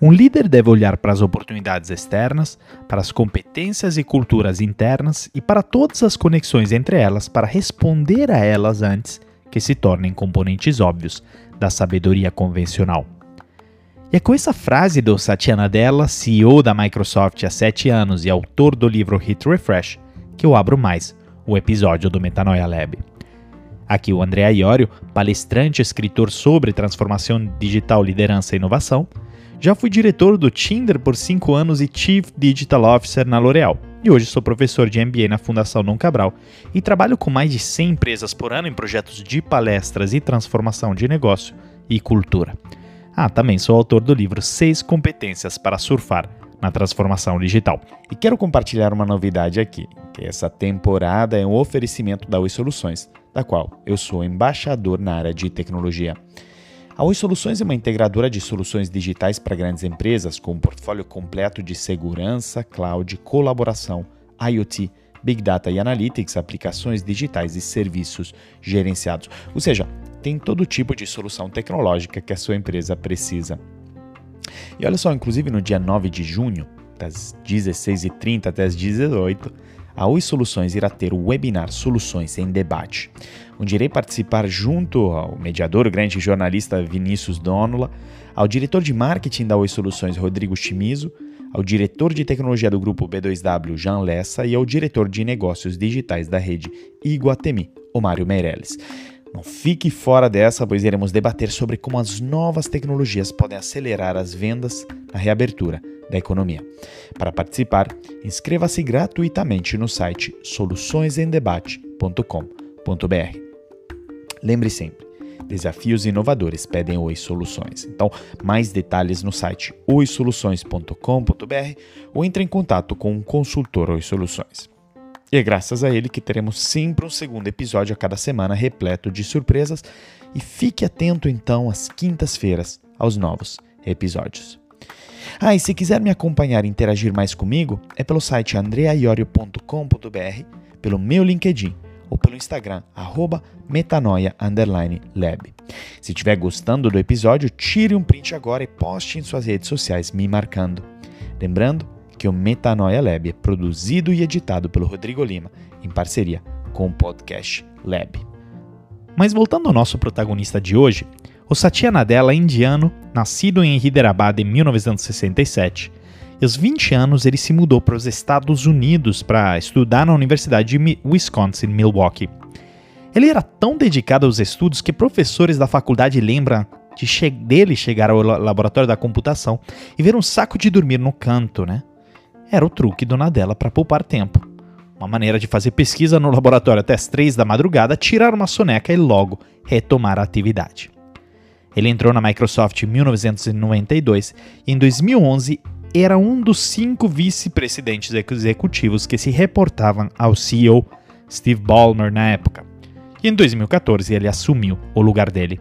Um líder deve olhar para as oportunidades externas, para as competências e culturas internas e para todas as conexões entre elas para responder a elas antes que se tornem componentes óbvios da sabedoria convencional. E é com essa frase do Satya Nadella, CEO da Microsoft há sete anos e autor do livro Hit Refresh, que eu abro mais o episódio do Metanoia Lab. Aqui o André Iorio, palestrante e escritor sobre transformação digital, liderança e inovação. Já fui diretor do Tinder por cinco anos e Chief Digital Officer na L'Oréal. E hoje sou professor de MBA na Fundação Dom Cabral e trabalho com mais de 100 empresas por ano em projetos de palestras e transformação de negócio e cultura. Ah, também sou autor do livro Seis Competências para Surfar na Transformação Digital. E quero compartilhar uma novidade aqui, que essa temporada é um oferecimento da Oi Soluções, da qual eu sou embaixador na área de tecnologia. A Oi Soluções é uma integradora de soluções digitais para grandes empresas com um portfólio completo de segurança, cloud, colaboração, IoT, Big Data e Analytics, aplicações digitais e serviços gerenciados. Ou seja, tem todo tipo de solução tecnológica que a sua empresa precisa. E olha só, inclusive no dia 9 de junho, das 16h30 até as 18 a Oi Soluções irá ter o webinar Soluções em Debate, onde irei participar junto ao mediador, grande jornalista Vinícius Donola, ao diretor de marketing da Oi Soluções, Rodrigo Chimizo, ao diretor de tecnologia do grupo B2W, Jean Lessa, e ao diretor de negócios digitais da rede Iguatemi, o Mário Meirelles. Não fique fora dessa, pois iremos debater sobre como as novas tecnologias podem acelerar as vendas na reabertura da economia. Para participar, inscreva-se gratuitamente no site soluçõesendebate.com.br. Lembre sempre, desafios inovadores pedem Oi Soluções. Então, mais detalhes no site oisoluções.com.br ou entre em contato com um consultor Oi Soluções. E é graças a ele que teremos sempre um segundo episódio a cada semana repleto de surpresas. E fique atento então às quintas-feiras aos novos episódios. Ah, e se quiser me acompanhar e interagir mais comigo, é pelo site andreaiorio.com.br, pelo meu LinkedIn ou pelo Instagram, metanoia_lab. Se estiver gostando do episódio, tire um print agora e poste em suas redes sociais me marcando. Lembrando que o Metanoia Lab é produzido e editado pelo Rodrigo Lima, em parceria com o Podcast Lab. Mas voltando ao nosso protagonista de hoje, o Satya Nadella é indiano, nascido em Hyderabad em 1967. E aos 20 anos ele se mudou para os Estados Unidos para estudar na Universidade de Wisconsin, Milwaukee. Ele era tão dedicado aos estudos que professores da faculdade lembram de che dele chegar ao laboratório da computação e ver um saco de dormir no canto, né? Era o truque do Nadella para poupar tempo. Uma maneira de fazer pesquisa no laboratório até as três da madrugada, tirar uma soneca e logo retomar a atividade. Ele entrou na Microsoft em 1992 e em 2011 era um dos cinco vice-presidentes executivos que se reportavam ao CEO Steve Ballmer na época. E em 2014 ele assumiu o lugar dele.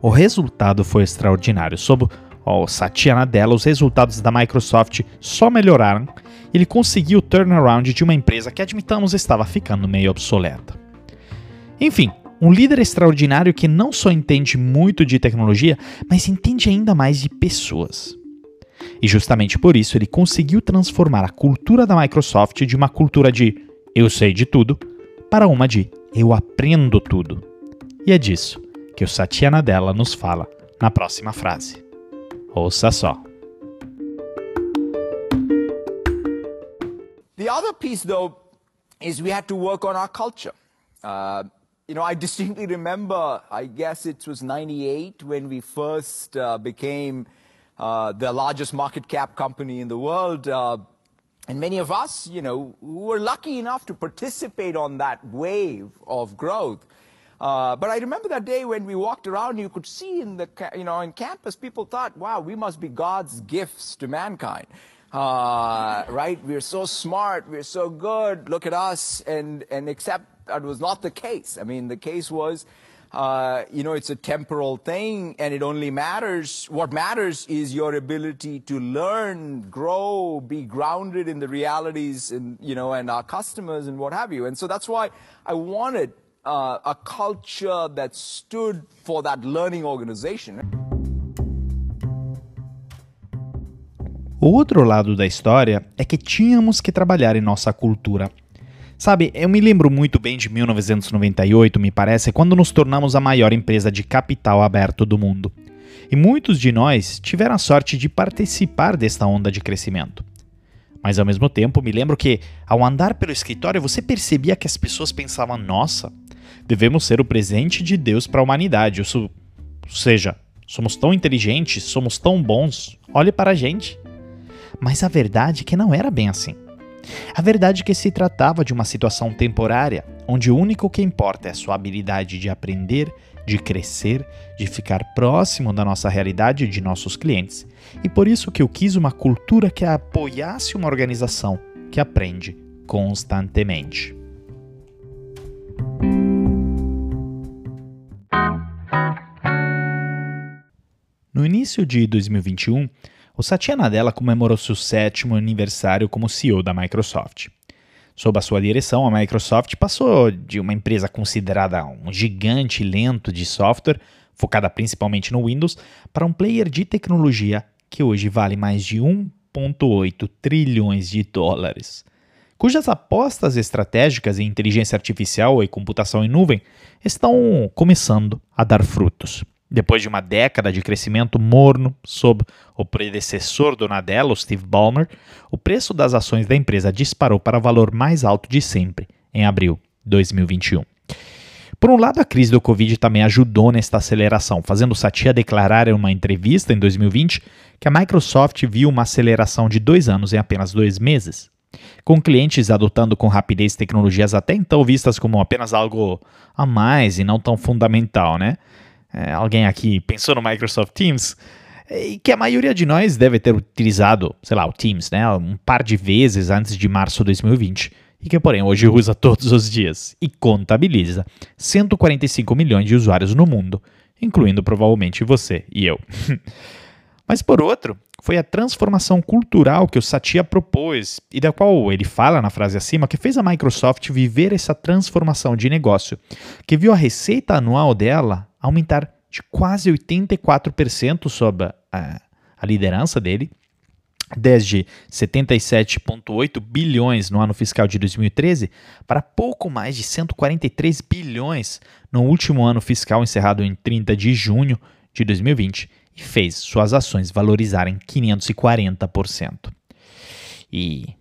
O resultado foi extraordinário. Sob o Satya Nadella, os resultados da Microsoft só melhoraram ele conseguiu o turnaround de uma empresa que, admitamos, estava ficando meio obsoleta. Enfim, um líder extraordinário que não só entende muito de tecnologia, mas entende ainda mais de pessoas. E justamente por isso ele conseguiu transformar a cultura da Microsoft de uma cultura de eu sei de tudo para uma de eu aprendo tudo. E é disso que o Satya Nadella nos fala na próxima frase. The other piece, though, is we had to work on our culture. Uh, you know, I distinctly remember, I guess it was 98 when we first uh, became uh, the largest market cap company in the world. Uh, and many of us, you know, were lucky enough to participate on that wave of growth. Uh, but I remember that day when we walked around, you could see in the, you know, in campus, people thought, wow, we must be God's gifts to mankind. Uh, right? We're so smart. We're so good. Look at us. And, and except that was not the case. I mean, the case was, uh, you know, it's a temporal thing and it only matters, what matters is your ability to learn, grow, be grounded in the realities and, you know, and our customers and what have you. And so that's why I wanted uh, a culture that stood for that learning organization. O outro lado da história é que tínhamos que trabalhar em nossa cultura. Sabe, eu me lembro muito bem de 1998, me parece, quando nos tornamos a maior empresa de capital aberto do mundo. E muitos de nós tiveram a sorte de participar desta onda de crescimento. Mas ao mesmo tempo, me lembro que, ao andar pelo escritório, você percebia que as pessoas pensavam: nossa, devemos ser o presente de Deus para a humanidade. Ou seja, somos tão inteligentes, somos tão bons, olhe para a gente. Mas a verdade é que não era bem assim. A verdade é que se tratava de uma situação temporária, onde o único que importa é a sua habilidade de aprender, de crescer, de ficar próximo da nossa realidade e de nossos clientes. E por isso que eu quis uma cultura que apoiasse uma organização que aprende constantemente. No início de 2021, o Satya Nadella comemorou seu sétimo aniversário como CEO da Microsoft. Sob a sua direção, a Microsoft passou de uma empresa considerada um gigante lento de software, focada principalmente no Windows, para um player de tecnologia que hoje vale mais de 1,8 trilhões de dólares, cujas apostas estratégicas em inteligência artificial e computação em nuvem estão começando a dar frutos. Depois de uma década de crescimento morno sob o predecessor do Nadella, Steve Ballmer, o preço das ações da empresa disparou para o valor mais alto de sempre em abril de 2021. Por um lado, a crise do Covid também ajudou nesta aceleração, fazendo Satya declarar em uma entrevista em 2020 que a Microsoft viu uma aceleração de dois anos em apenas dois meses. Com clientes adotando com rapidez tecnologias até então vistas como apenas algo a mais e não tão fundamental, né? É, alguém aqui pensou no Microsoft Teams, é, e que a maioria de nós deve ter utilizado, sei lá, o Teams, né, um par de vezes antes de março de 2020, e que, porém, hoje usa todos os dias e contabiliza 145 milhões de usuários no mundo, incluindo provavelmente você e eu. Mas por outro, foi a transformação cultural que o Satya propôs e da qual ele fala na frase acima que fez a Microsoft viver essa transformação de negócio, que viu a receita anual dela aumentar de quase 84% sob a, a liderança dele, desde 77,8 bilhões no ano fiscal de 2013 para pouco mais de 143 bilhões no último ano fiscal encerrado em 30 de junho de 2020 e fez suas ações valorizarem 540%. E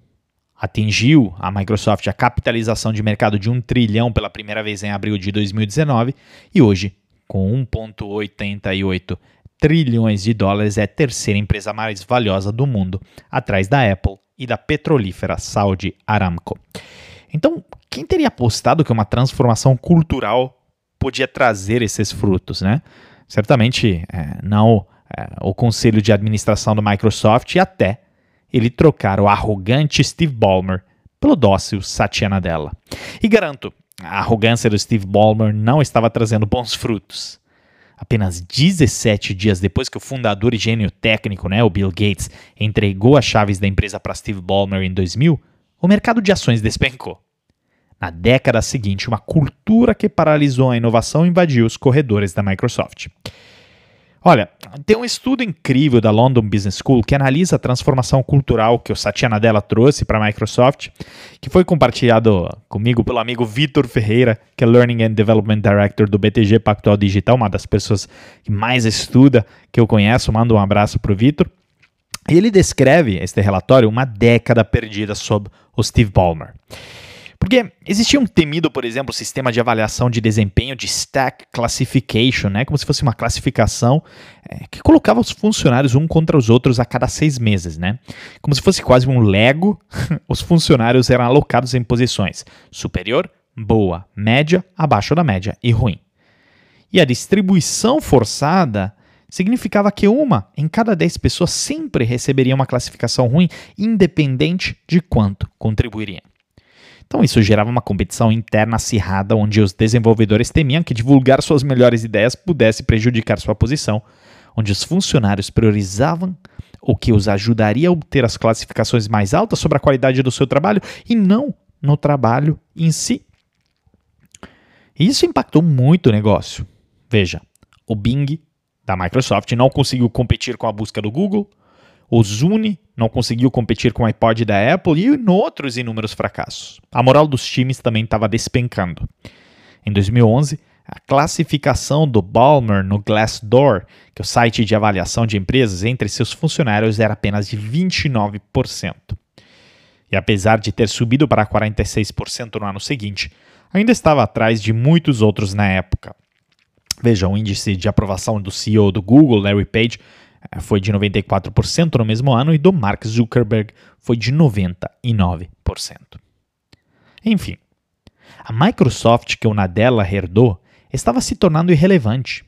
atingiu a Microsoft a capitalização de mercado de 1 trilhão pela primeira vez em abril de 2019 e hoje com 1,88 trilhões de dólares, é a terceira empresa mais valiosa do mundo, atrás da Apple e da petrolífera Saudi Aramco. Então, quem teria apostado que uma transformação cultural podia trazer esses frutos, né? Certamente é, não é, o conselho de administração do Microsoft e até ele trocar o arrogante Steve Ballmer pelo dócil Satya Nadella. E garanto, a arrogância do Steve Ballmer não estava trazendo bons frutos. Apenas 17 dias depois que o fundador e gênio técnico, né, o Bill Gates, entregou as chaves da empresa para Steve Ballmer em 2000, o mercado de ações despencou. Na década seguinte, uma cultura que paralisou a inovação invadiu os corredores da Microsoft. Olha, tem um estudo incrível da London Business School que analisa a transformação cultural que o Satya Nadella trouxe para a Microsoft, que foi compartilhado comigo pelo amigo Vitor Ferreira, que é Learning and Development Director do BTG Pactual Digital, uma das pessoas que mais estuda que eu conheço. Mando um abraço para o Vitor. Ele descreve este relatório uma década perdida sob o Steve Ballmer. Porque existia um temido, por exemplo, sistema de avaliação de desempenho de Stack Classification, né? como se fosse uma classificação é, que colocava os funcionários um contra os outros a cada seis meses. Né? Como se fosse quase um Lego, os funcionários eram alocados em posições superior, boa, média, abaixo da média e ruim. E a distribuição forçada significava que uma em cada dez pessoas sempre receberia uma classificação ruim, independente de quanto contribuiria. Então isso gerava uma competição interna acirrada onde os desenvolvedores temiam que divulgar suas melhores ideias pudesse prejudicar sua posição, onde os funcionários priorizavam o que os ajudaria a obter as classificações mais altas sobre a qualidade do seu trabalho e não no trabalho em si. Isso impactou muito o negócio. Veja, o Bing da Microsoft não conseguiu competir com a busca do Google, O Zune não conseguiu competir com o iPod da Apple e outros inúmeros fracassos. A moral dos times também estava despencando. Em 2011, a classificação do Balmer no Glassdoor, que é o site de avaliação de empresas, entre seus funcionários era apenas de 29%. E apesar de ter subido para 46% no ano seguinte, ainda estava atrás de muitos outros na época. Veja, o índice de aprovação do CEO do Google, Larry Page, foi de 94% no mesmo ano e do Mark Zuckerberg foi de 99%. Enfim, a Microsoft que o Nadella herdou estava se tornando irrelevante.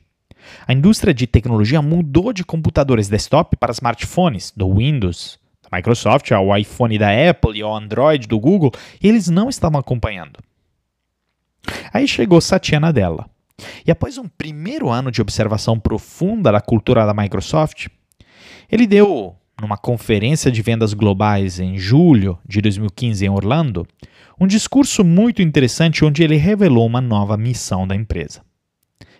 A indústria de tecnologia mudou de computadores desktop para smartphones, do Windows, da Microsoft, ao iPhone da Apple e ao Android do Google, e eles não estavam acompanhando. Aí chegou Satya Nadella. E após um primeiro ano de observação profunda da cultura da Microsoft, ele deu, numa conferência de vendas globais em julho de 2015 em Orlando, um discurso muito interessante onde ele revelou uma nova missão da empresa.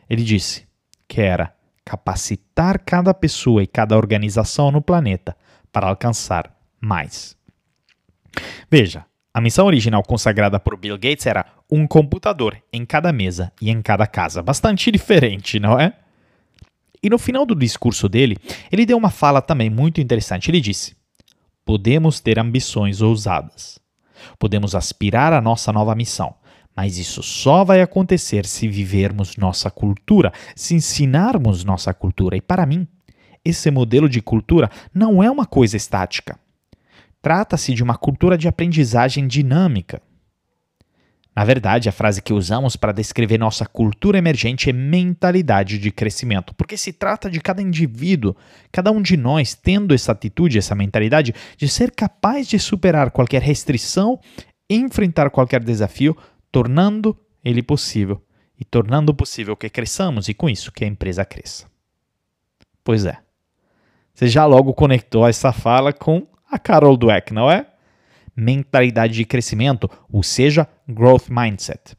Ele disse que era capacitar cada pessoa e cada organização no planeta para alcançar mais. Veja, a missão original consagrada por Bill Gates era um computador em cada mesa e em cada casa. Bastante diferente, não é? E no final do discurso dele, ele deu uma fala também muito interessante. Ele disse: Podemos ter ambições ousadas. Podemos aspirar à nossa nova missão, mas isso só vai acontecer se vivermos nossa cultura, se ensinarmos nossa cultura. E para mim, esse modelo de cultura não é uma coisa estática. Trata-se de uma cultura de aprendizagem dinâmica. Na verdade, a frase que usamos para descrever nossa cultura emergente é mentalidade de crescimento, porque se trata de cada indivíduo, cada um de nós tendo essa atitude, essa mentalidade de ser capaz de superar qualquer restrição, enfrentar qualquer desafio, tornando ele possível e tornando possível que cresçamos e com isso que a empresa cresça. Pois é. Você já logo conectou essa fala com a Carol Dweck, não é? Mentalidade de crescimento, ou seja, growth mindset.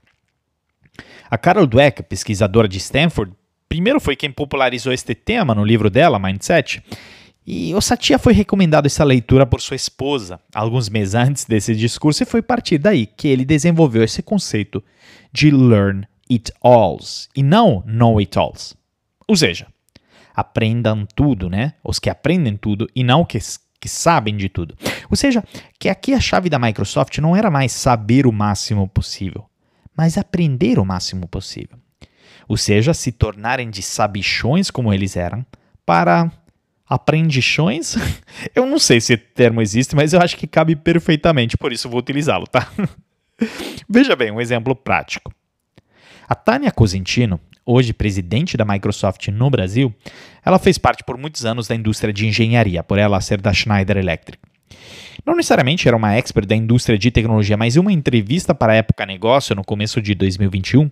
A Carol Dweck, pesquisadora de Stanford, primeiro foi quem popularizou este tema no livro dela, Mindset, e o Satya foi recomendado essa leitura por sua esposa alguns meses antes desse discurso e foi a partir daí que ele desenvolveu esse conceito de learn it alls e não know it alls. Ou seja, aprendam tudo, né? Os que aprendem tudo e não que que sabem de tudo. Ou seja, que aqui a chave da Microsoft não era mais saber o máximo possível, mas aprender o máximo possível. Ou seja, se tornarem de sabichões como eles eram, para aprendichões? Eu não sei se esse termo existe, mas eu acho que cabe perfeitamente, por isso vou utilizá-lo, tá? Veja bem, um exemplo prático. A Tânia Cosentino hoje presidente da Microsoft no Brasil, ela fez parte por muitos anos da indústria de engenharia, por ela ser da Schneider Electric. Não necessariamente era uma expert da indústria de tecnologia, mas em uma entrevista para a Época Negócio, no começo de 2021,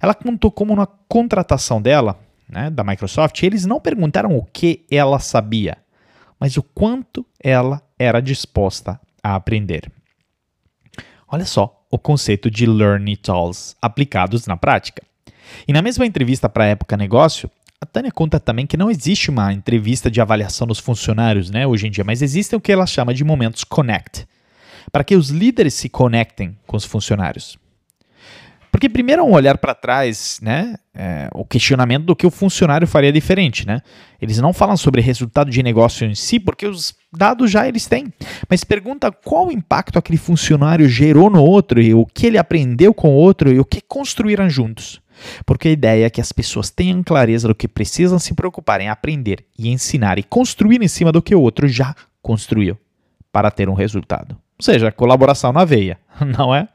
ela contou como na contratação dela, né, da Microsoft, eles não perguntaram o que ela sabia, mas o quanto ela era disposta a aprender. Olha só o conceito de Learn It Alls aplicados na prática. E na mesma entrevista para a Época Negócio, a Tânia conta também que não existe uma entrevista de avaliação dos funcionários né, hoje em dia, mas existem o que ela chama de momentos connect, para que os líderes se conectem com os funcionários. Porque primeiro é um olhar para trás, né? É, o questionamento do que o funcionário faria diferente, né? Eles não falam sobre resultado de negócio em si, porque os dados já eles têm. Mas pergunta qual impacto aquele funcionário gerou no outro e o que ele aprendeu com o outro e o que construíram juntos. Porque a ideia é que as pessoas tenham clareza do que precisam se preocupar em aprender e ensinar e construir em cima do que o outro já construiu para ter um resultado. Ou seja, colaboração na veia, não é?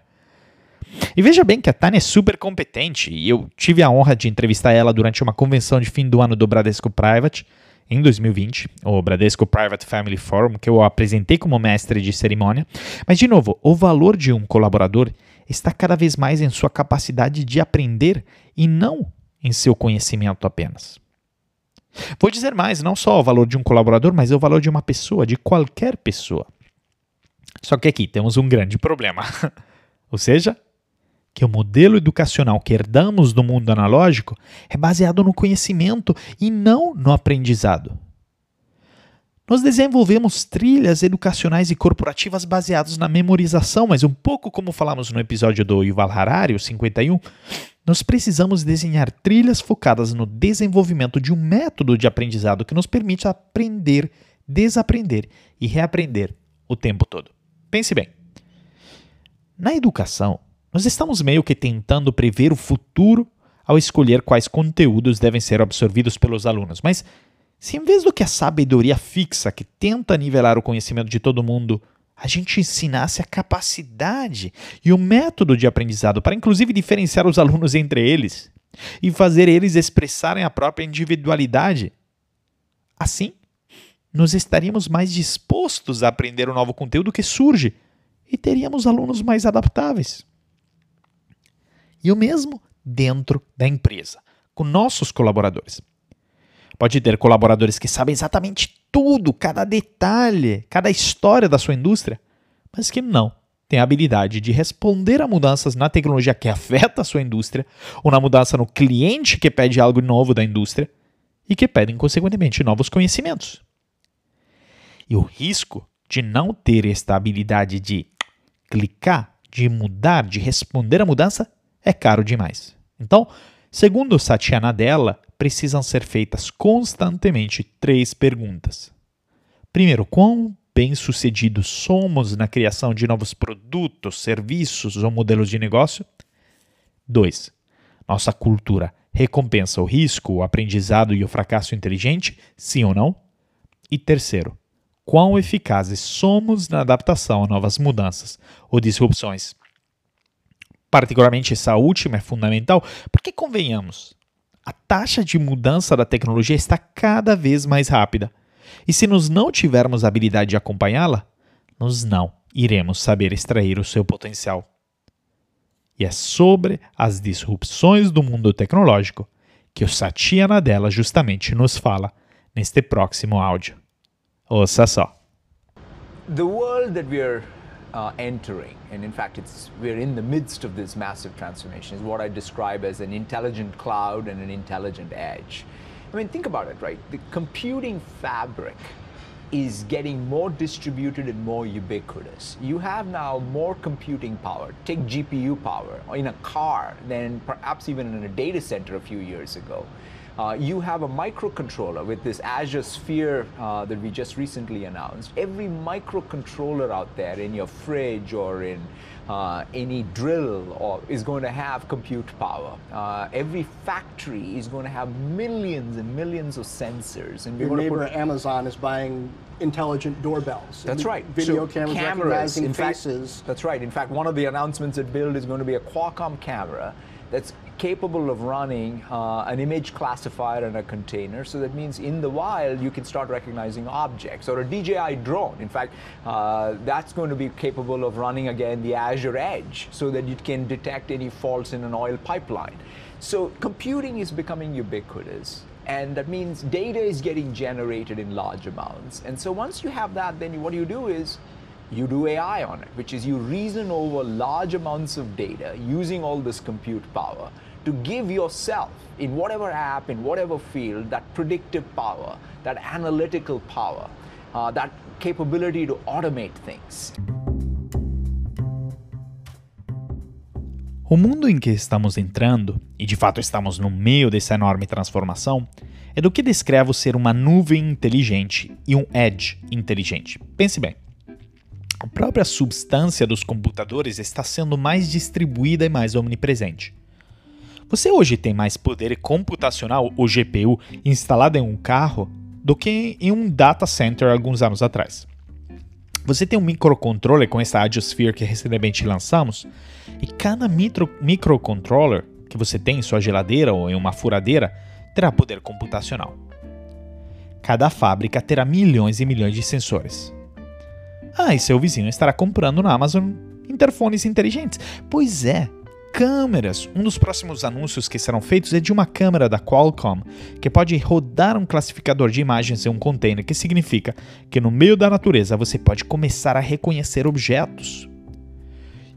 E veja bem que a Tânia é super competente e eu tive a honra de entrevistar ela durante uma convenção de fim do ano do Bradesco Private em 2020, o Bradesco Private Family Forum, que eu apresentei como mestre de cerimônia. Mas, de novo, o valor de um colaborador está cada vez mais em sua capacidade de aprender e não em seu conhecimento apenas. Vou dizer mais, não só o valor de um colaborador, mas o valor de uma pessoa, de qualquer pessoa. Só que aqui temos um grande problema. Ou seja, que o modelo educacional que herdamos do mundo analógico é baseado no conhecimento e não no aprendizado. Nós desenvolvemos trilhas educacionais e corporativas baseadas na memorização, mas um pouco como falamos no episódio do Yuval Harari, o 51, nós precisamos desenhar trilhas focadas no desenvolvimento de um método de aprendizado que nos permite aprender, desaprender e reaprender o tempo todo. Pense bem. Na educação, nós estamos meio que tentando prever o futuro ao escolher quais conteúdos devem ser absorvidos pelos alunos, mas se em vez do que a sabedoria fixa que tenta nivelar o conhecimento de todo mundo, a gente ensinasse a capacidade e o método de aprendizado para inclusive diferenciar os alunos entre eles e fazer eles expressarem a própria individualidade, assim, nós estaríamos mais dispostos a aprender o novo conteúdo que surge e teríamos alunos mais adaptáveis. E o mesmo dentro da empresa, com nossos colaboradores. Pode ter colaboradores que sabem exatamente tudo, cada detalhe, cada história da sua indústria, mas que não têm a habilidade de responder a mudanças na tecnologia que afeta a sua indústria, ou na mudança no cliente que pede algo novo da indústria e que pedem, consequentemente, novos conhecimentos. E o risco de não ter esta habilidade de clicar, de mudar, de responder à mudança é caro demais. Então, segundo Satya Nadella, precisam ser feitas constantemente três perguntas. Primeiro, quão bem-sucedidos somos na criação de novos produtos, serviços ou modelos de negócio? 2. Nossa cultura recompensa o risco, o aprendizado e o fracasso inteligente? Sim ou não? E terceiro, quão eficazes somos na adaptação a novas mudanças ou disrupções. Particularmente essa última é fundamental, porque convenhamos, a taxa de mudança da tecnologia está cada vez mais rápida. E se nós não tivermos a habilidade de acompanhá-la, nós não iremos saber extrair o seu potencial. E é sobre as disrupções do mundo tecnológico que o Satya Nadella justamente nos fala neste próximo áudio. Ouça só. The world that we're uh, entering, and in fact, it's we're in the midst of this massive transformation, is what I describe as an intelligent cloud and an intelligent edge. I mean, think about it, right? The computing fabric is getting more distributed and more ubiquitous. You have now more computing power, take GPU power, in a car than perhaps even in a data center a few years ago. Uh, you have a microcontroller with this Azure Sphere uh, that we just recently announced. Every microcontroller out there in your fridge or in uh, any drill or is going to have compute power. Uh, every factory is going to have millions and millions of sensors. And your neighbor put... Amazon is buying intelligent doorbells. That's right. Video so cameras, cameras recognizing in faces. Fact, that's right. In fact, one of the announcements at Build is going to be a Qualcomm camera that's capable of running uh, an image classifier in a container. So that means in the wild, you can start recognizing objects or a DJI drone. In fact, uh, that's going to be capable of running again the Azure Edge so that it can detect any faults in an oil pipeline. So computing is becoming ubiquitous. And that means data is getting generated in large amounts. And so once you have that, then what you do is you do AI on it, which is you reason over large amounts of data using all this compute power to give yourself, in whatever app, in whatever field, that predictive power, that analytical power, uh, that capability to automate things. O mundo em que estamos entrando, e de fato estamos no meio dessa enorme transformação, é do que descrevo ser uma nuvem inteligente e um edge inteligente. Pense bem. A própria substância dos computadores está sendo mais distribuída e mais omnipresente. Você hoje tem mais poder computacional, ou GPU, instalado em um carro do que em um data center alguns anos atrás. Você tem um microcontroller com essa Adiosphere que recentemente lançamos, e cada micro, microcontroller que você tem em sua geladeira ou em uma furadeira terá poder computacional. Cada fábrica terá milhões e milhões de sensores. Ah, e seu vizinho estará comprando na Amazon interfones inteligentes. Pois é, câmeras. Um dos próximos anúncios que serão feitos é de uma câmera da Qualcomm que pode rodar um classificador de imagens em um container, que significa que no meio da natureza você pode começar a reconhecer objetos.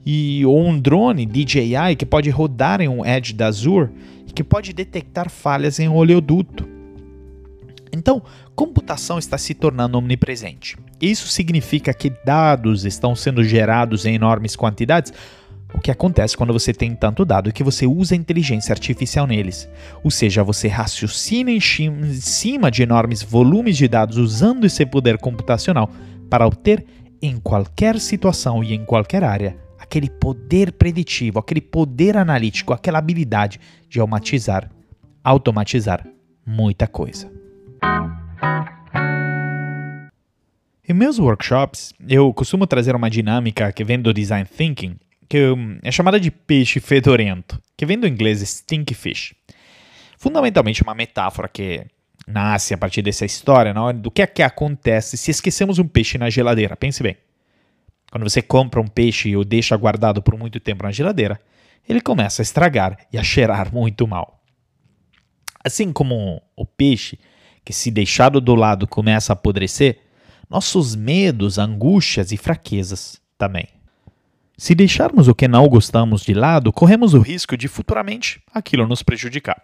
E ou um drone DJI que pode rodar em um Edge da Azure e que pode detectar falhas em um oleoduto. Então, computação está se tornando omnipresente. Isso significa que dados estão sendo gerados em enormes quantidades. O que acontece quando você tem tanto dado é que você usa inteligência artificial neles. Ou seja, você raciocina em cima de enormes volumes de dados usando esse poder computacional para obter, em qualquer situação e em qualquer área, aquele poder preditivo, aquele poder analítico, aquela habilidade de automatizar, automatizar muita coisa. Em meus workshops, eu costumo trazer uma dinâmica que vem do design thinking, que é chamada de peixe fedorento, que vem do inglês stink fish. Fundamentalmente uma metáfora que nasce a partir dessa história, não? do que é que acontece se esquecemos um peixe na geladeira. Pense bem. Quando você compra um peixe e o deixa guardado por muito tempo na geladeira, ele começa a estragar e a cheirar muito mal. Assim como o peixe, que se deixado do lado começa a apodrecer, nossos medos, angústias e fraquezas também. Se deixarmos o que não gostamos de lado, corremos o risco de futuramente aquilo nos prejudicar.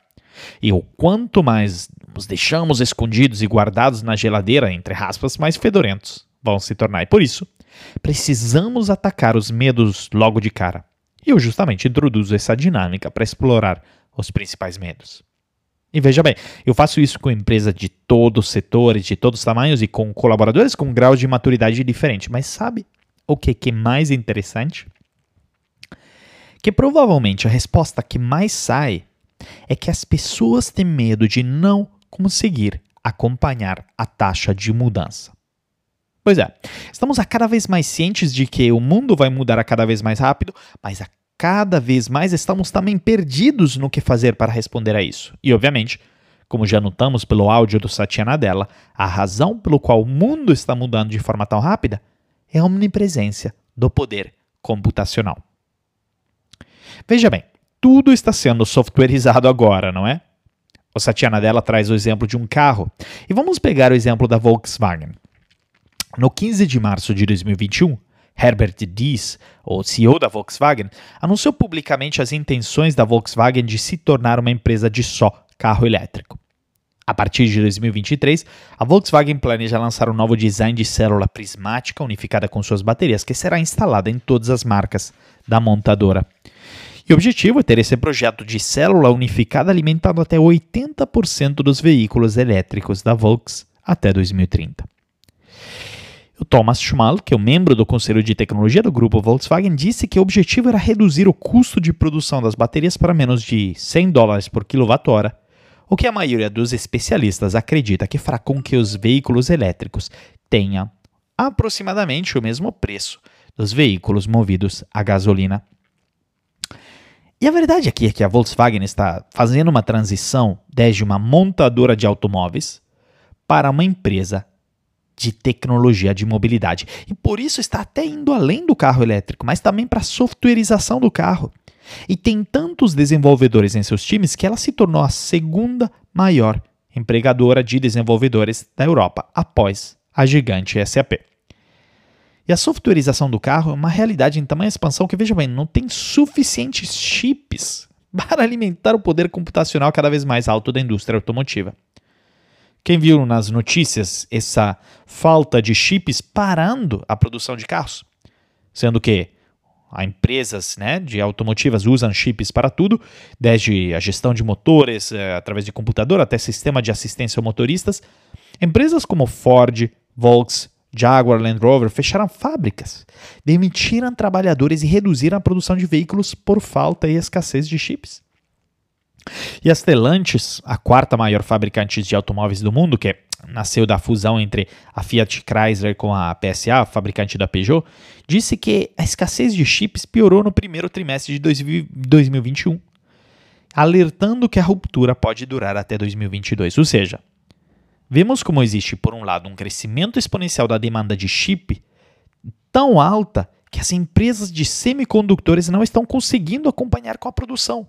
E o quanto mais nos deixamos escondidos e guardados na geladeira, entre aspas, mais fedorentos vão se tornar. E por isso, precisamos atacar os medos logo de cara. E eu justamente introduzo essa dinâmica para explorar os principais medos. E veja bem, eu faço isso com empresas de todos os setores, de todos os tamanhos e com colaboradores com graus de maturidade diferente. Mas sabe o que, que é mais interessante? Que provavelmente a resposta que mais sai é que as pessoas têm medo de não conseguir acompanhar a taxa de mudança. Pois é, estamos a cada vez mais cientes de que o mundo vai mudar a cada vez mais rápido, mas a cada vez mais estamos também perdidos no que fazer para responder a isso. E, obviamente, como já notamos pelo áudio do Satya Nadella, a razão pelo qual o mundo está mudando de forma tão rápida é a omnipresença do poder computacional. Veja bem, tudo está sendo softwareizado agora, não é? O Satya Nadella traz o exemplo de um carro. E vamos pegar o exemplo da Volkswagen. No 15 de março de 2021, Herbert Diess, o CEO da Volkswagen, anunciou publicamente as intenções da Volkswagen de se tornar uma empresa de só carro elétrico. A partir de 2023, a Volkswagen planeja lançar um novo design de célula prismática unificada com suas baterias, que será instalada em todas as marcas da montadora. E o objetivo é ter esse projeto de célula unificada alimentando até 80% dos veículos elétricos da Volks até 2030. O Thomas Schmal, que é o membro do conselho de tecnologia do grupo Volkswagen, disse que o objetivo era reduzir o custo de produção das baterias para menos de 100 dólares por quilowatt-hora, o que a maioria dos especialistas acredita que fará com que os veículos elétricos tenham aproximadamente o mesmo preço dos veículos movidos a gasolina. E a verdade aqui é que a Volkswagen está fazendo uma transição desde uma montadora de automóveis para uma empresa de tecnologia de mobilidade. E por isso está até indo além do carro elétrico, mas também para a softwareização do carro. E tem tantos desenvolvedores em seus times que ela se tornou a segunda maior empregadora de desenvolvedores da Europa, após a gigante SAP. E a softwareização do carro é uma realidade em tamanha expansão que, veja bem, não tem suficientes chips para alimentar o poder computacional cada vez mais alto da indústria automotiva. Quem viu nas notícias essa falta de chips parando a produção de carros? Sendo que as empresas né, de automotivas usam chips para tudo, desde a gestão de motores eh, através de computador até sistema de assistência ao motoristas. Empresas como Ford, Volkswagen, Jaguar, Land Rover fecharam fábricas, demitiram trabalhadores e reduziram a produção de veículos por falta e escassez de chips. E a Stellantis, a quarta maior fabricante de automóveis do mundo, que nasceu da fusão entre a Fiat Chrysler com a PSA, fabricante da Peugeot, disse que a escassez de chips piorou no primeiro trimestre de 2021, alertando que a ruptura pode durar até 2022. Ou seja, vemos como existe, por um lado, um crescimento exponencial da demanda de chip tão alta que as empresas de semicondutores não estão conseguindo acompanhar com a produção.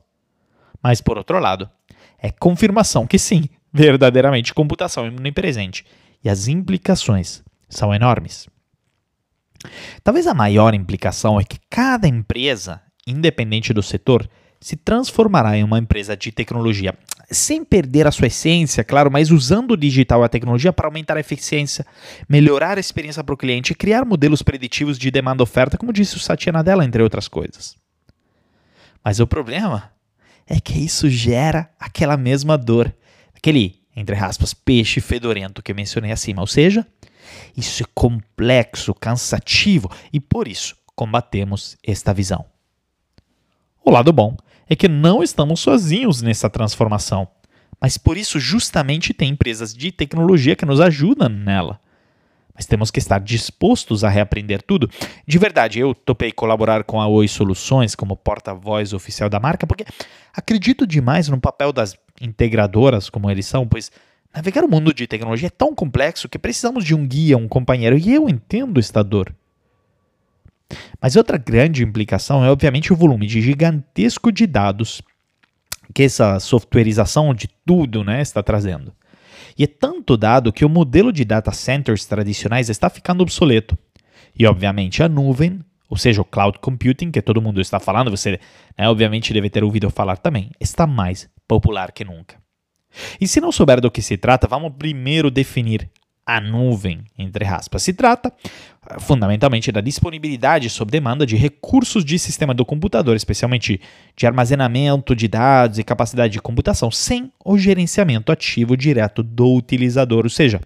Mas, por outro lado, é confirmação que sim, verdadeiramente computação omnipresente. E as implicações são enormes. Talvez a maior implicação é que cada empresa, independente do setor, se transformará em uma empresa de tecnologia, sem perder a sua essência, claro, mas usando o digital e a tecnologia para aumentar a eficiência, melhorar a experiência para o cliente e criar modelos preditivos de demanda oferta, como disse o Satya Nadella, entre outras coisas. Mas o problema é que isso gera aquela mesma dor, aquele, entre aspas, peixe fedorento que eu mencionei acima, ou seja, isso é complexo, cansativo e por isso combatemos esta visão. O lado bom é que não estamos sozinhos nessa transformação, mas por isso justamente tem empresas de tecnologia que nos ajudam nela. Mas temos que estar dispostos a reaprender tudo. De verdade, eu topei colaborar com a Oi Soluções como porta-voz oficial da marca, porque acredito demais no papel das integradoras, como eles são, pois navegar o mundo de tecnologia é tão complexo que precisamos de um guia, um companheiro, e eu entendo esta dor. Mas outra grande implicação é, obviamente, o volume de gigantesco de dados que essa softwareização de tudo né, está trazendo. E é tanto dado que o modelo de data centers tradicionais está ficando obsoleto. E, obviamente, a nuvem, ou seja, o cloud computing, que todo mundo está falando, você né, obviamente deve ter ouvido falar também, está mais popular que nunca. E se não souber do que se trata, vamos primeiro definir a nuvem, entre aspas. Se trata fundamentalmente da disponibilidade sob demanda de recursos de sistema do computador, especialmente de armazenamento de dados e capacidade de computação, sem o gerenciamento ativo direto do utilizador, ou seja,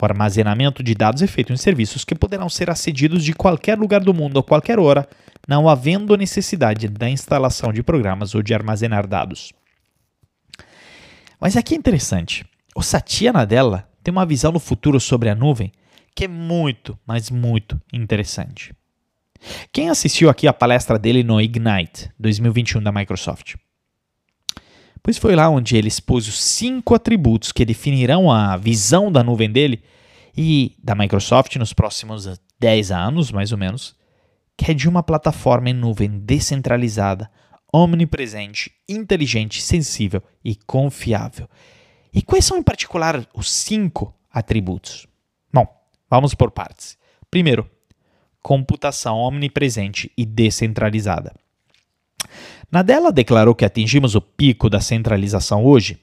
o armazenamento de dados é feito em serviços que poderão ser acedidos de qualquer lugar do mundo a qualquer hora, não havendo necessidade da instalação de programas ou de armazenar dados. Mas aqui é interessante. O Satya Nadella tem uma visão no futuro sobre a nuvem que é muito, mas muito interessante. Quem assistiu aqui a palestra dele no Ignite 2021 da Microsoft? Pois foi lá onde ele expôs os cinco atributos que definirão a visão da nuvem dele e da Microsoft nos próximos 10 anos, mais ou menos, que é de uma plataforma em nuvem descentralizada, omnipresente, inteligente, sensível e confiável. E quais são em particular os cinco atributos? Bom, vamos por partes. Primeiro, computação omnipresente e descentralizada. Nadella declarou que atingimos o pico da centralização hoje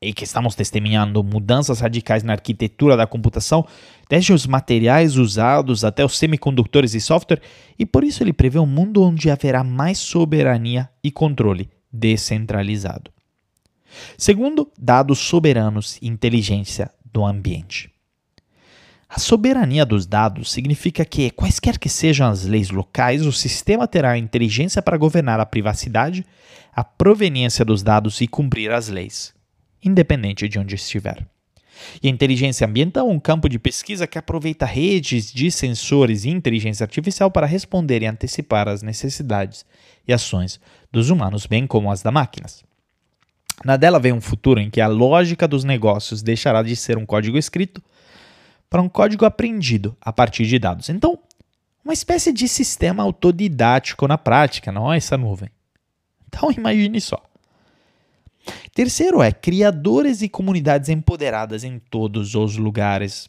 e que estamos testemunhando mudanças radicais na arquitetura da computação, desde os materiais usados até os semicondutores e software, e por isso ele prevê um mundo onde haverá mais soberania e controle descentralizado. Segundo, dados soberanos e inteligência do ambiente. A soberania dos dados significa que, quaisquer que sejam as leis locais, o sistema terá a inteligência para governar a privacidade, a proveniência dos dados e cumprir as leis, independente de onde estiver. E a inteligência ambiental é um campo de pesquisa que aproveita redes de sensores e inteligência artificial para responder e antecipar as necessidades e ações dos humanos, bem como as das máquinas. Na dela vem um futuro em que a lógica dos negócios deixará de ser um código escrito para um código aprendido a partir de dados. Então, uma espécie de sistema autodidático na prática, não é essa nuvem. Então, imagine só. Terceiro é criadores e comunidades empoderadas em todos os lugares.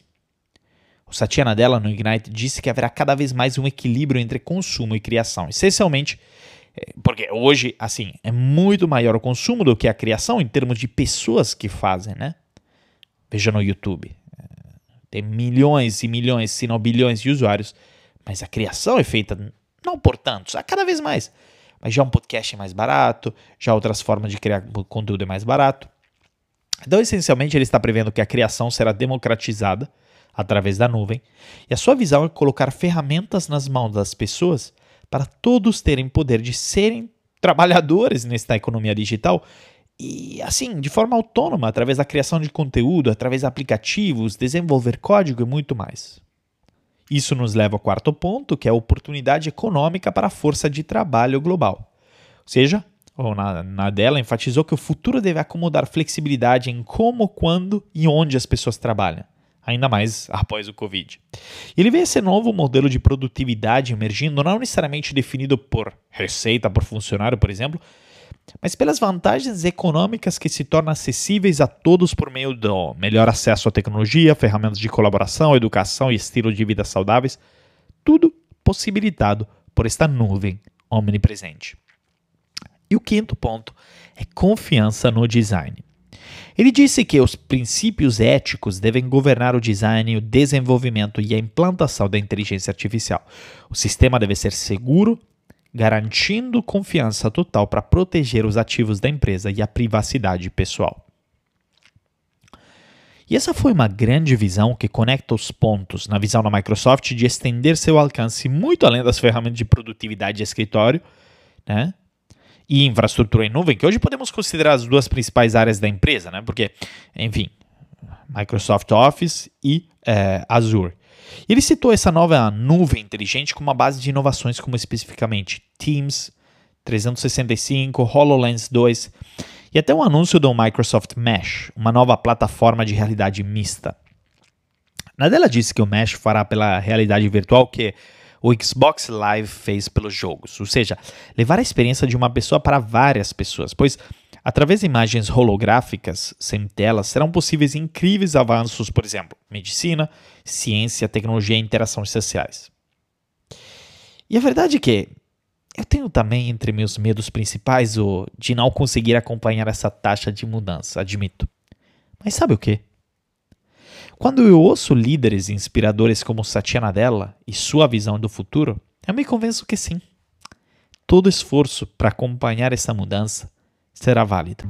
O Satya Nadella no Ignite disse que haverá cada vez mais um equilíbrio entre consumo e criação, essencialmente porque hoje, assim, é muito maior o consumo do que a criação em termos de pessoas que fazem, né? Veja no YouTube. É, tem milhões e milhões, se não bilhões de usuários, mas a criação é feita não por tantos, a cada vez mais. Mas já um podcast é mais barato, já outras formas de criar conteúdo é mais barato. Então, essencialmente, ele está prevendo que a criação será democratizada através da nuvem, e a sua visão é colocar ferramentas nas mãos das pessoas para todos terem poder de serem trabalhadores nesta economia digital e assim, de forma autônoma, através da criação de conteúdo, através de aplicativos, desenvolver código e muito mais. Isso nos leva ao quarto ponto, que é a oportunidade econômica para a força de trabalho global. Ou seja, ou na, na dela enfatizou que o futuro deve acomodar flexibilidade em como, quando e onde as pessoas trabalham ainda mais após o Covid. Ele vê esse novo modelo de produtividade emergindo, não necessariamente definido por receita por funcionário, por exemplo, mas pelas vantagens econômicas que se tornam acessíveis a todos por meio do melhor acesso à tecnologia, ferramentas de colaboração, educação e estilo de vida saudáveis, tudo possibilitado por esta nuvem omnipresente. E o quinto ponto é confiança no design. Ele disse que os princípios éticos devem governar o design, o desenvolvimento e a implantação da inteligência artificial. O sistema deve ser seguro, garantindo confiança total para proteger os ativos da empresa e a privacidade pessoal. E essa foi uma grande visão que conecta os pontos na visão da Microsoft de estender seu alcance muito além das ferramentas de produtividade de escritório, né? E infraestrutura em nuvem, que hoje podemos considerar as duas principais áreas da empresa, né? Porque, enfim, Microsoft Office e é, Azure. Ele citou essa nova nuvem inteligente como uma base de inovações, como especificamente Teams 365, HoloLens 2 e até um anúncio do Microsoft Mesh, uma nova plataforma de realidade mista. Nadella disse que o Mesh fará pela realidade virtual que o Xbox Live fez pelos jogos, ou seja, levar a experiência de uma pessoa para várias pessoas, pois através de imagens holográficas sem telas serão possíveis incríveis avanços, por exemplo, medicina, ciência, tecnologia e interações sociais. E a verdade é que eu tenho também entre meus medos principais o de não conseguir acompanhar essa taxa de mudança, admito. Mas sabe o que? Quando eu ouço líderes inspiradores como Satya Nadella e sua visão do futuro, eu me convenço que sim. Todo esforço para acompanhar essa mudança será válido.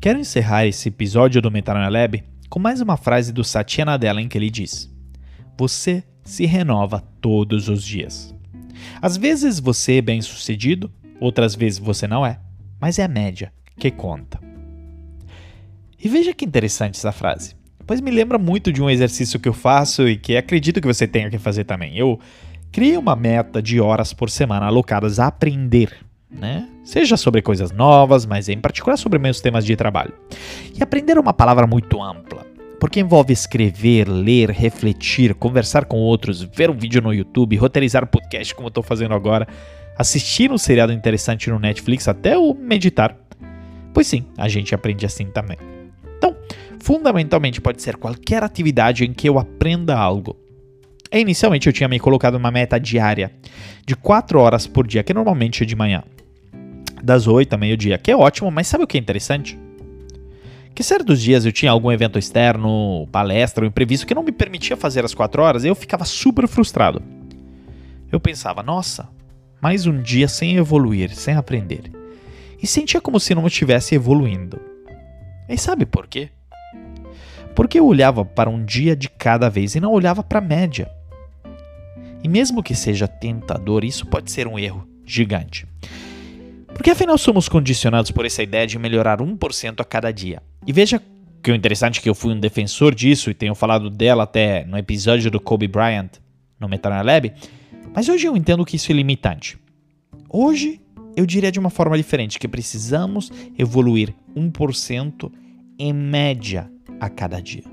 Quero encerrar esse episódio do Metanoia Lab com mais uma frase do Satya Nadella em que ele diz: Você se renova todos os dias. Às vezes você é bem sucedido, outras vezes você não é, mas é a média que conta. E veja que interessante essa frase, pois me lembra muito de um exercício que eu faço e que acredito que você tenha que fazer também. Eu criei uma meta de horas por semana alocadas a aprender, né? Seja sobre coisas novas, mas em particular sobre meus temas de trabalho. E aprender é uma palavra muito ampla porque envolve escrever, ler, refletir, conversar com outros, ver um vídeo no YouTube, roteirizar podcast como eu estou fazendo agora, assistir um seriado interessante no Netflix, até o meditar. Pois sim, a gente aprende assim também. Fundamentalmente pode ser qualquer atividade em que eu aprenda algo. Inicialmente eu tinha me colocado uma meta diária de 4 horas por dia, que normalmente é de manhã, das 8 a meio-dia, que é ótimo, mas sabe o que é interessante? que certos dias eu tinha algum evento externo, palestra ou imprevisto que não me permitia fazer as quatro horas e eu ficava super frustrado. Eu pensava, nossa, mais um dia sem evoluir, sem aprender. E sentia como se não estivesse evoluindo. E sabe por quê? Porque eu olhava para um dia de cada vez e não olhava para a média. E mesmo que seja tentador, isso pode ser um erro gigante. Porque afinal somos condicionados por essa ideia de melhorar 1% a cada dia. E veja que o interessante é que eu fui um defensor disso e tenho falado dela até no episódio do Kobe Bryant no Metanoia Lab, mas hoje eu entendo que isso é limitante. Hoje eu diria de uma forma diferente que precisamos evoluir 1% em média a cada dia.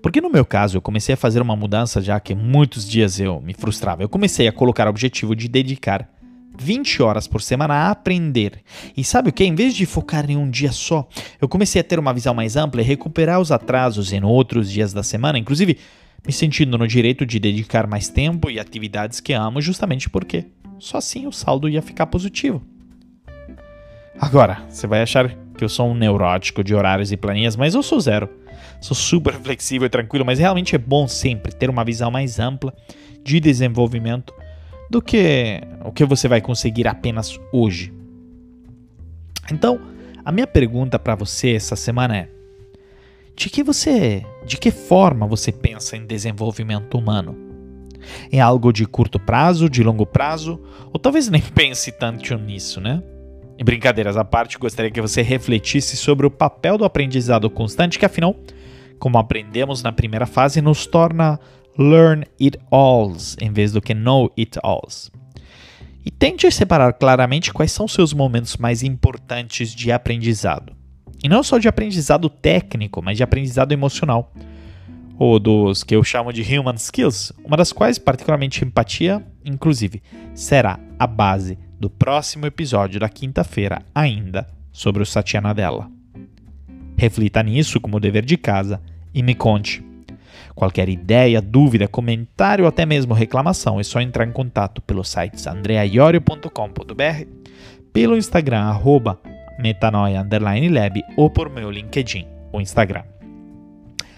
Porque no meu caso, eu comecei a fazer uma mudança já que muitos dias eu me frustrava. Eu comecei a colocar o objetivo de dedicar 20 horas por semana a aprender. E sabe o que? Em vez de focar em um dia só, eu comecei a ter uma visão mais ampla e recuperar os atrasos em outros dias da semana, inclusive me sentindo no direito de dedicar mais tempo e atividades que amo, justamente porque só assim o saldo ia ficar positivo. Agora, você vai achar que eu sou um neurótico de horários e planilhas, mas eu sou zero. Sou super flexível e tranquilo, mas realmente é bom sempre ter uma visão mais ampla de desenvolvimento do que o que você vai conseguir apenas hoje. Então, a minha pergunta para você essa semana é: de que você, de que forma você pensa em desenvolvimento humano? Em algo de curto prazo, de longo prazo, ou talvez nem pense tanto nisso, né? E brincadeiras à parte, gostaria que você refletisse sobre o papel do aprendizado constante, que afinal, como aprendemos na primeira fase, nos torna learn it alls em vez do que know it alls. E tente separar claramente quais são seus momentos mais importantes de aprendizado. E não só de aprendizado técnico, mas de aprendizado emocional. Ou dos que eu chamo de human skills, uma das quais, particularmente empatia, inclusive, será a base do próximo episódio da quinta-feira, ainda sobre o Satya Nadella. Reflita nisso como dever de casa e me conte Qualquer ideia, dúvida, comentário ou até mesmo reclamação é só entrar em contato pelo site andreaiorio.com.br, pelo Instagram arroba metanoia_lab ou por meu LinkedIn ou Instagram.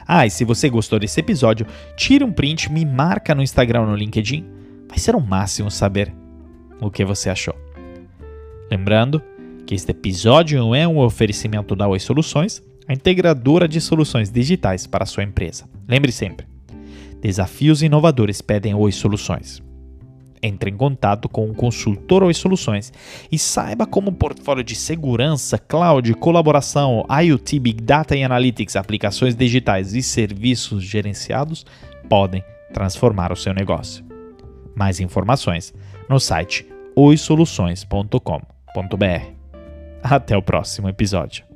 Ah, e se você gostou desse episódio, tira um print, me marca no Instagram ou no LinkedIn. Vai ser o máximo saber o que você achou. Lembrando que este episódio é um oferecimento da Oi Soluções, a integradora de soluções digitais para sua empresa. Lembre sempre, desafios inovadores pedem Oi Soluções. Entre em contato com um consultor Oi Soluções e saiba como o portfólio de segurança, cloud, colaboração, IoT, Big Data e Analytics, aplicações digitais e serviços gerenciados podem transformar o seu negócio. Mais informações no site oisoluções.com.br. Até o próximo episódio.